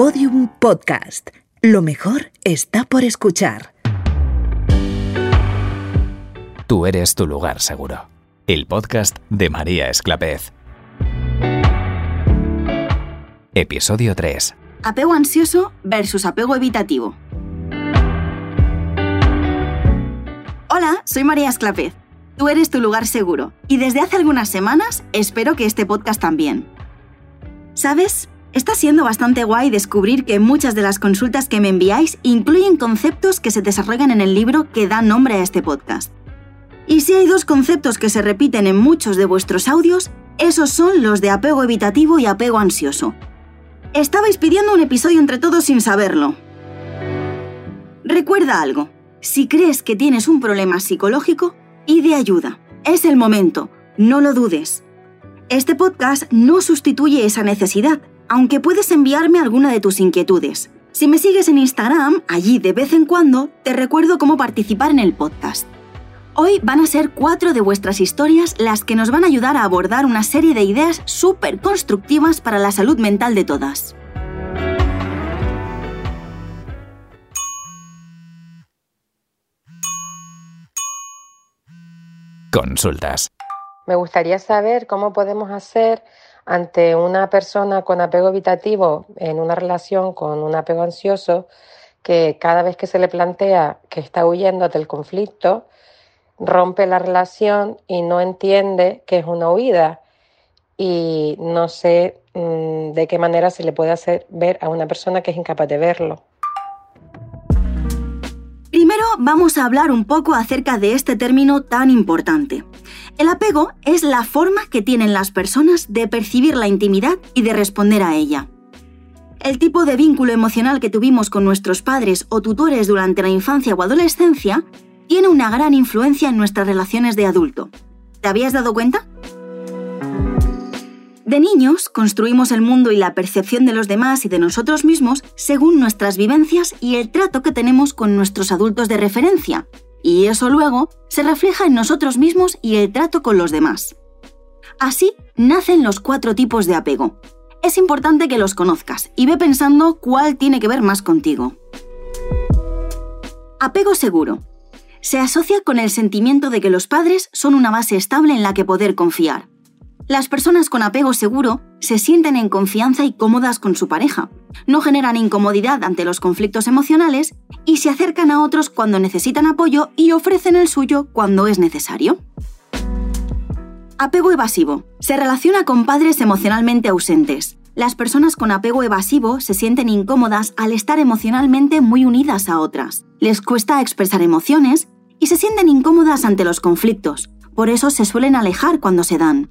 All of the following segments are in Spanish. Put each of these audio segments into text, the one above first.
Podium Podcast. Lo mejor está por escuchar. Tú eres tu lugar seguro. El podcast de María Esclapez. Episodio 3. Apego ansioso versus apego evitativo. Hola, soy María Esclapez. Tú eres tu lugar seguro y desde hace algunas semanas espero que este podcast también. ¿Sabes? Está siendo bastante guay descubrir que muchas de las consultas que me enviáis incluyen conceptos que se desarrollan en el libro que da nombre a este podcast. Y si hay dos conceptos que se repiten en muchos de vuestros audios, esos son los de apego evitativo y apego ansioso. Estabais pidiendo un episodio entre todos sin saberlo. Recuerda algo, si crees que tienes un problema psicológico, pide ayuda. Es el momento, no lo dudes. Este podcast no sustituye esa necesidad, aunque puedes enviarme alguna de tus inquietudes. Si me sigues en Instagram, allí de vez en cuando te recuerdo cómo participar en el podcast. Hoy van a ser cuatro de vuestras historias las que nos van a ayudar a abordar una serie de ideas súper constructivas para la salud mental de todas. Consultas. Me gustaría saber cómo podemos hacer ante una persona con apego evitativo en una relación con un apego ansioso, que cada vez que se le plantea que está huyendo del conflicto, rompe la relación y no entiende que es una huida. Y no sé mm, de qué manera se le puede hacer ver a una persona que es incapaz de verlo. Vamos a hablar un poco acerca de este término tan importante. El apego es la forma que tienen las personas de percibir la intimidad y de responder a ella. El tipo de vínculo emocional que tuvimos con nuestros padres o tutores durante la infancia o adolescencia tiene una gran influencia en nuestras relaciones de adulto. ¿Te habías dado cuenta? De niños construimos el mundo y la percepción de los demás y de nosotros mismos según nuestras vivencias y el trato que tenemos con nuestros adultos de referencia, y eso luego se refleja en nosotros mismos y el trato con los demás. Así nacen los cuatro tipos de apego. Es importante que los conozcas y ve pensando cuál tiene que ver más contigo. Apego seguro. Se asocia con el sentimiento de que los padres son una base estable en la que poder confiar. Las personas con apego seguro se sienten en confianza y cómodas con su pareja, no generan incomodidad ante los conflictos emocionales y se acercan a otros cuando necesitan apoyo y ofrecen el suyo cuando es necesario. Apego evasivo. Se relaciona con padres emocionalmente ausentes. Las personas con apego evasivo se sienten incómodas al estar emocionalmente muy unidas a otras. Les cuesta expresar emociones y se sienten incómodas ante los conflictos. Por eso se suelen alejar cuando se dan.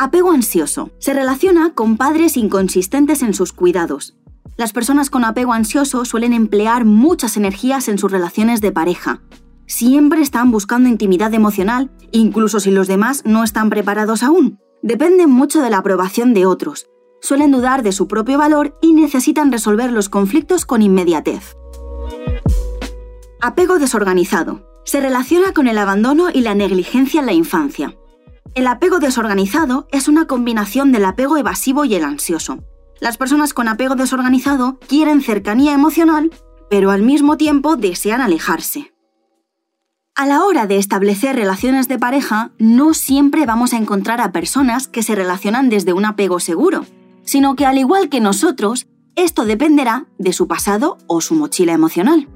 Apego ansioso. Se relaciona con padres inconsistentes en sus cuidados. Las personas con apego ansioso suelen emplear muchas energías en sus relaciones de pareja. Siempre están buscando intimidad emocional, incluso si los demás no están preparados aún. Dependen mucho de la aprobación de otros. Suelen dudar de su propio valor y necesitan resolver los conflictos con inmediatez. Apego desorganizado. Se relaciona con el abandono y la negligencia en la infancia. El apego desorganizado es una combinación del apego evasivo y el ansioso. Las personas con apego desorganizado quieren cercanía emocional, pero al mismo tiempo desean alejarse. A la hora de establecer relaciones de pareja, no siempre vamos a encontrar a personas que se relacionan desde un apego seguro, sino que al igual que nosotros, esto dependerá de su pasado o su mochila emocional.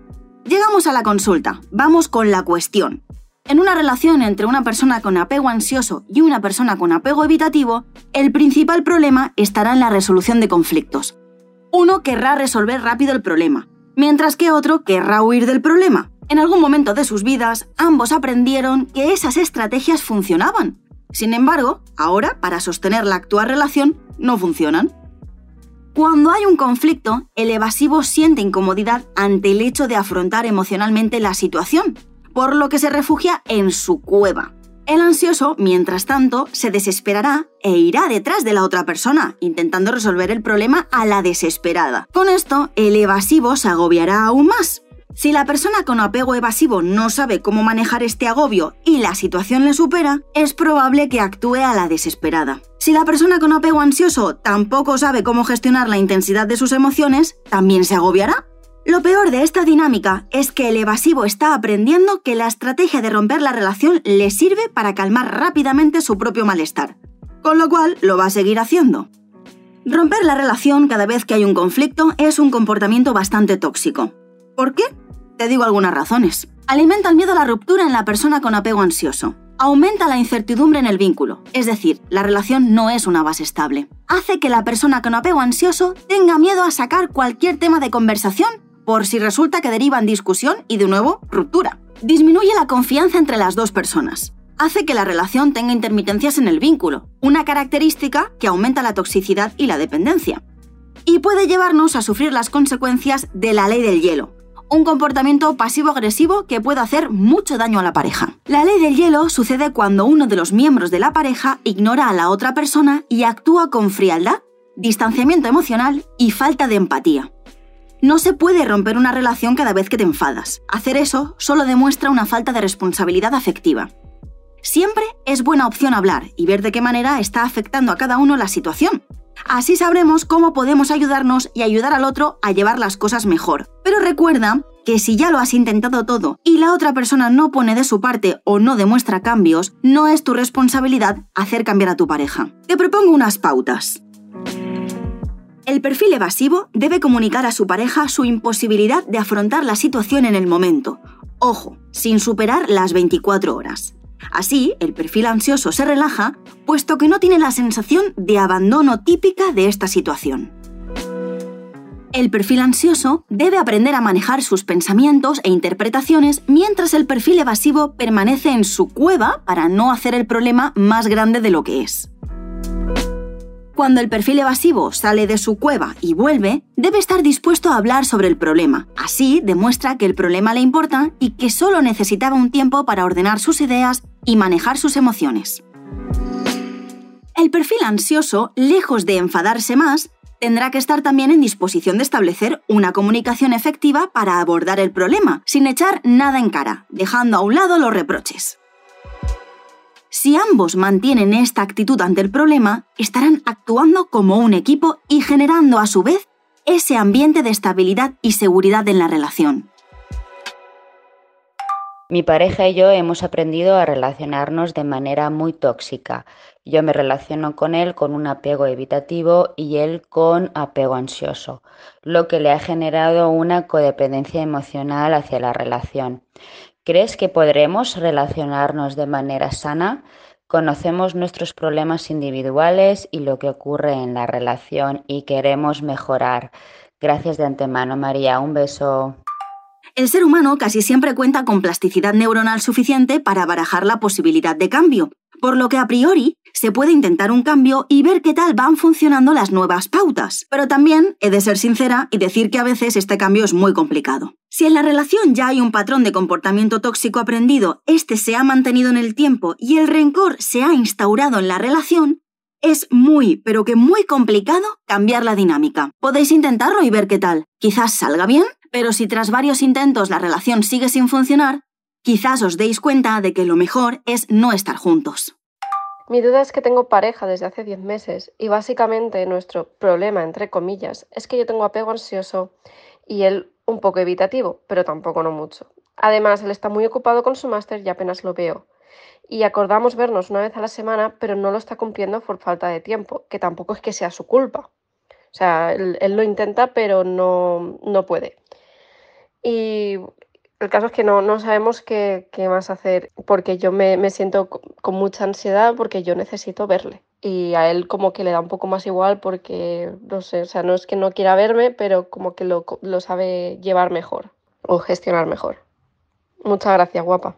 Llegamos a la consulta, vamos con la cuestión. En una relación entre una persona con apego ansioso y una persona con apego evitativo, el principal problema estará en la resolución de conflictos. Uno querrá resolver rápido el problema, mientras que otro querrá huir del problema. En algún momento de sus vidas, ambos aprendieron que esas estrategias funcionaban. Sin embargo, ahora, para sostener la actual relación, no funcionan. Cuando hay un conflicto, el evasivo siente incomodidad ante el hecho de afrontar emocionalmente la situación por lo que se refugia en su cueva. El ansioso, mientras tanto, se desesperará e irá detrás de la otra persona, intentando resolver el problema a la desesperada. Con esto, el evasivo se agobiará aún más. Si la persona con apego evasivo no sabe cómo manejar este agobio y la situación le supera, es probable que actúe a la desesperada. Si la persona con apego ansioso tampoco sabe cómo gestionar la intensidad de sus emociones, también se agobiará. Lo peor de esta dinámica es que el evasivo está aprendiendo que la estrategia de romper la relación le sirve para calmar rápidamente su propio malestar, con lo cual lo va a seguir haciendo. Romper la relación cada vez que hay un conflicto es un comportamiento bastante tóxico. ¿Por qué? Te digo algunas razones. Alimenta el miedo a la ruptura en la persona con apego ansioso. Aumenta la incertidumbre en el vínculo, es decir, la relación no es una base estable. Hace que la persona con apego ansioso tenga miedo a sacar cualquier tema de conversación por si resulta que deriva en discusión y de nuevo ruptura. Disminuye la confianza entre las dos personas. Hace que la relación tenga intermitencias en el vínculo, una característica que aumenta la toxicidad y la dependencia. Y puede llevarnos a sufrir las consecuencias de la ley del hielo, un comportamiento pasivo-agresivo que puede hacer mucho daño a la pareja. La ley del hielo sucede cuando uno de los miembros de la pareja ignora a la otra persona y actúa con frialdad, distanciamiento emocional y falta de empatía. No se puede romper una relación cada vez que te enfadas. Hacer eso solo demuestra una falta de responsabilidad afectiva. Siempre es buena opción hablar y ver de qué manera está afectando a cada uno la situación, Así sabremos cómo podemos ayudarnos y ayudar al otro a llevar las cosas mejor. Pero recuerda que si ya lo has intentado todo y la otra persona no pone de su parte o no demuestra cambios, no es tu responsabilidad hacer cambiar a tu pareja. Te propongo unas pautas. El perfil evasivo debe comunicar a su pareja su imposibilidad de afrontar la situación en el momento. Ojo, sin superar las 24 horas. Así, el perfil ansioso se relaja, puesto que no tiene la sensación de abandono típica de esta situación. El perfil ansioso debe aprender a manejar sus pensamientos e interpretaciones mientras el perfil evasivo permanece en su cueva para no hacer el problema más grande de lo que es. Cuando el perfil evasivo sale de su cueva y vuelve, debe estar dispuesto a hablar sobre el problema. Así demuestra que el problema le importa y que solo necesitaba un tiempo para ordenar sus ideas y manejar sus emociones. El perfil ansioso, lejos de enfadarse más, tendrá que estar también en disposición de establecer una comunicación efectiva para abordar el problema, sin echar nada en cara, dejando a un lado los reproches. Si ambos mantienen esta actitud ante el problema, estarán actuando como un equipo y generando a su vez ese ambiente de estabilidad y seguridad en la relación. Mi pareja y yo hemos aprendido a relacionarnos de manera muy tóxica. Yo me relaciono con él con un apego evitativo y él con apego ansioso, lo que le ha generado una codependencia emocional hacia la relación. ¿Crees que podremos relacionarnos de manera sana? Conocemos nuestros problemas individuales y lo que ocurre en la relación y queremos mejorar. Gracias de antemano, María. Un beso. El ser humano casi siempre cuenta con plasticidad neuronal suficiente para barajar la posibilidad de cambio, por lo que a priori se puede intentar un cambio y ver qué tal van funcionando las nuevas pautas. Pero también he de ser sincera y decir que a veces este cambio es muy complicado. Si en la relación ya hay un patrón de comportamiento tóxico aprendido, este se ha mantenido en el tiempo y el rencor se ha instaurado en la relación, es muy, pero que muy complicado cambiar la dinámica. Podéis intentarlo y ver qué tal. Quizás salga bien pero si tras varios intentos la relación sigue sin funcionar, quizás os deis cuenta de que lo mejor es no estar juntos. Mi duda es que tengo pareja desde hace 10 meses y básicamente nuestro problema, entre comillas, es que yo tengo apego ansioso y él un poco evitativo, pero tampoco no mucho. Además, él está muy ocupado con su máster y apenas lo veo. Y acordamos vernos una vez a la semana, pero no lo está cumpliendo por falta de tiempo, que tampoco es que sea su culpa. O sea, él, lo intenta, pero no, no puede. Y el caso es que no, no sabemos qué, qué, más hacer porque yo me, me, siento con mucha ansiedad porque yo necesito verle. Y a él como que le da un poco más igual porque, no sé, o sea, no es que no quiera verme, pero como que lo, lo sabe llevar mejor o gestionar mejor. Muchas gracias, guapa.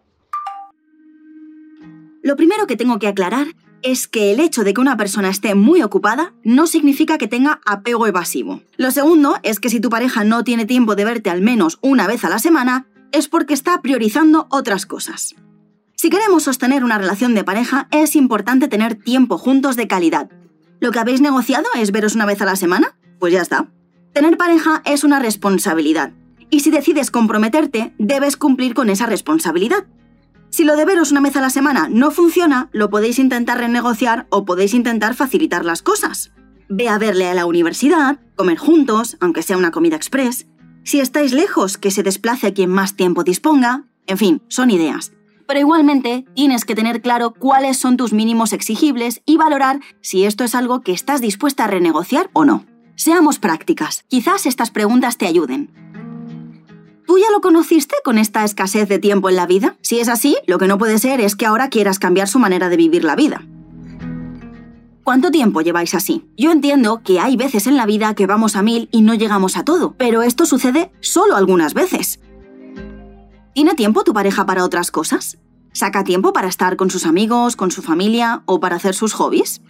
Lo primero que tengo que aclarar es que el hecho de que una persona esté muy ocupada no significa que tenga apego evasivo. Lo segundo es que si tu pareja no tiene tiempo de verte al menos una vez a la semana, es porque está priorizando otras cosas. Si queremos sostener una relación de pareja, es importante tener tiempo juntos de calidad. ¿Lo que habéis negociado es veros una vez a la semana? Pues ya está. Tener pareja es una responsabilidad Y si decides comprometerte, debes cumplir con esa responsabilidad. Si lo de veros una vez a la semana no funciona, lo podéis intentar renegociar o podéis intentar facilitar las cosas. Ve a verle a la universidad, comer juntos, aunque sea una comida express. Si estáis lejos, que se desplace a quien más tiempo disponga. En fin, son ideas. Pero igualmente tienes que tener claro cuáles son tus mínimos exigibles y valorar si esto es algo que estás dispuesta a renegociar o no. Seamos prácticas. Quizás estas preguntas te ayuden. ¿Tú ya lo conociste con esta escasez de tiempo en la vida? Si es así, lo que no puede ser es que ahora quieras cambiar su manera de vivir la vida. ¿Cuánto tiempo lleváis así? Yo entiendo que hay veces en la vida que vamos a mil y no llegamos a todo, pero esto sucede solo algunas veces. ¿Tiene tiempo tu pareja para otras cosas? ¿Saca tiempo para estar con sus amigos, con su familia o para hacer sus hobbies?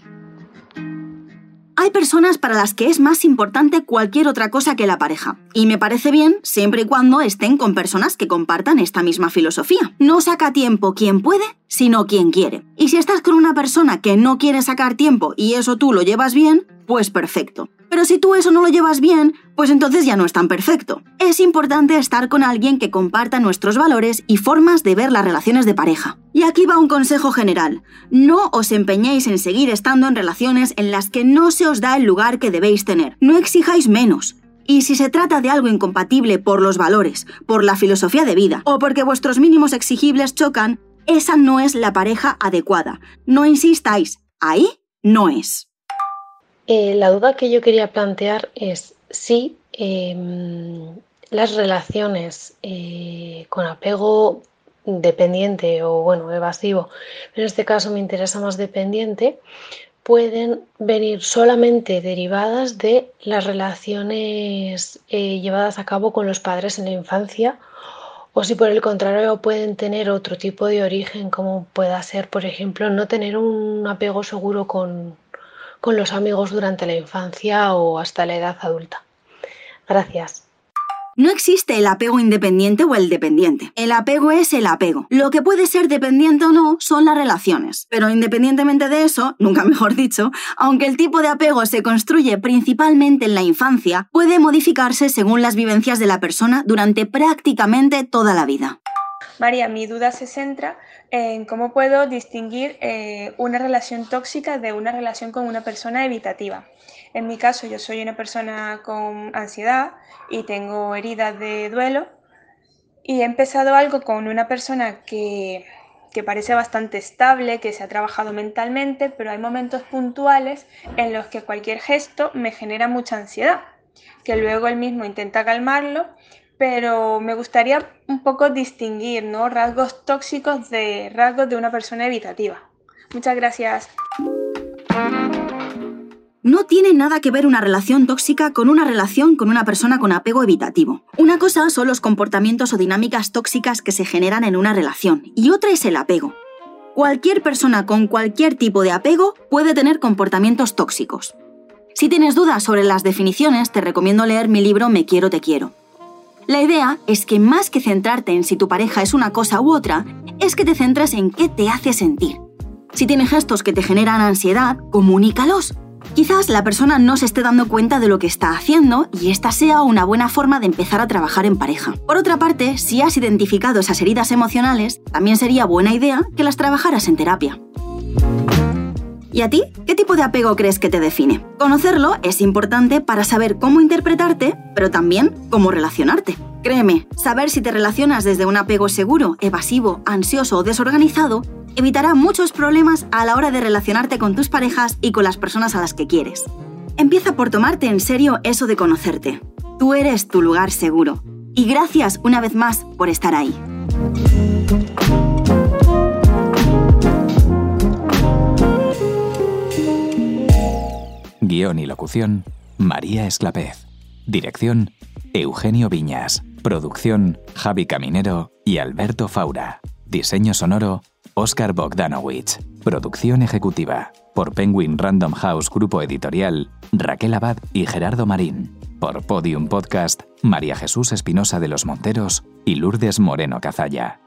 Hay personas para las que es más importante cualquier otra cosa que la pareja, y me parece bien siempre y cuando estén con personas que compartan esta misma filosofía. No saca tiempo quien puede, sino quien quiere. Y si estás con una persona que no quiere sacar tiempo y eso tú lo llevas bien, pues perfecto. Pero si tú eso no lo llevas bien, pues entonces ya no es tan perfecto. Es importante estar con alguien que comparta nuestros valores y formas de ver las relaciones de pareja. Y aquí va un consejo general. No os empeñéis en seguir estando en relaciones en las que no se os da el lugar que debéis tener. No exijáis menos. Y si se trata de algo incompatible por los valores, por la filosofía de vida o porque vuestros mínimos exigibles chocan, esa no es la pareja adecuada. No insistáis, ahí no es. Eh, la duda que yo quería plantear es si em, las relaciones eh, con apego dependiente o bueno, evasivo, en este caso me interesa más dependiente, pueden venir solamente derivadas de las relaciones eh, llevadas a cabo con los padres en la infancia o si por el contrario pueden tener otro tipo de origen como pueda ser, por ejemplo, no tener un apego seguro con, con los amigos durante la infancia o hasta la edad adulta. Gracias. No existe el apego independiente o el dependiente. El apego es el apego. Lo que puede ser dependiente o no son las relaciones. Pero independientemente de eso, nunca mejor dicho, aunque el tipo de apego se construye principalmente en la infancia, puede modificarse según las vivencias de la persona durante prácticamente toda la vida. María, mi duda se centra en cómo puedo distinguir eh, una relación tóxica de una relación con una persona evitativa. En mi caso, yo soy una persona con ansiedad y tengo heridas de duelo y he empezado algo con una persona que, que parece bastante estable, que se ha trabajado mentalmente, pero hay momentos puntuales en los que cualquier gesto me genera mucha ansiedad, que luego él mismo intenta calmarlo, pero me gustaría un poco distinguir ¿no? rasgos tóxicos de rasgos de una persona evitativa. Muchas gracias. No tiene nada que ver una relación tóxica con una relación con una persona con apego evitativo. Una cosa son los comportamientos o dinámicas tóxicas que se generan en una relación y otra es el apego. Cualquier persona con cualquier tipo de apego puede tener comportamientos tóxicos. Si tienes dudas sobre las definiciones, te recomiendo leer mi libro Me quiero, te quiero. La idea es que más que centrarte en si tu pareja es una cosa u otra, es que te centres en qué te hace sentir. Si tiene gestos que te generan ansiedad, comunícalos. Quizás la persona no se esté dando cuenta de lo que está haciendo y esta sea una buena forma de empezar a trabajar en pareja. Por otra parte, si has identificado esas heridas emocionales, también sería buena idea que las trabajaras en terapia. ¿Y a ti? ¿Qué tipo de apego crees que te define? Conocerlo es importante para saber cómo interpretarte, pero también cómo relacionarte. Créeme, saber si te relacionas desde un apego seguro, evasivo, ansioso o desorganizado evitará muchos problemas a la hora de relacionarte con tus parejas y con las personas a las que quieres. Empieza por tomarte en serio eso de conocerte. Tú eres tu lugar seguro. Y gracias una vez más por estar ahí. Guión y locución, María Esclapez. Dirección, Eugenio Viñas. Producción, Javi Caminero y Alberto Faura. Diseño sonoro, Oscar Bogdanowicz. Producción ejecutiva, por Penguin Random House Grupo Editorial, Raquel Abad y Gerardo Marín. Por Podium Podcast, María Jesús Espinosa de los Monteros y Lourdes Moreno Cazalla.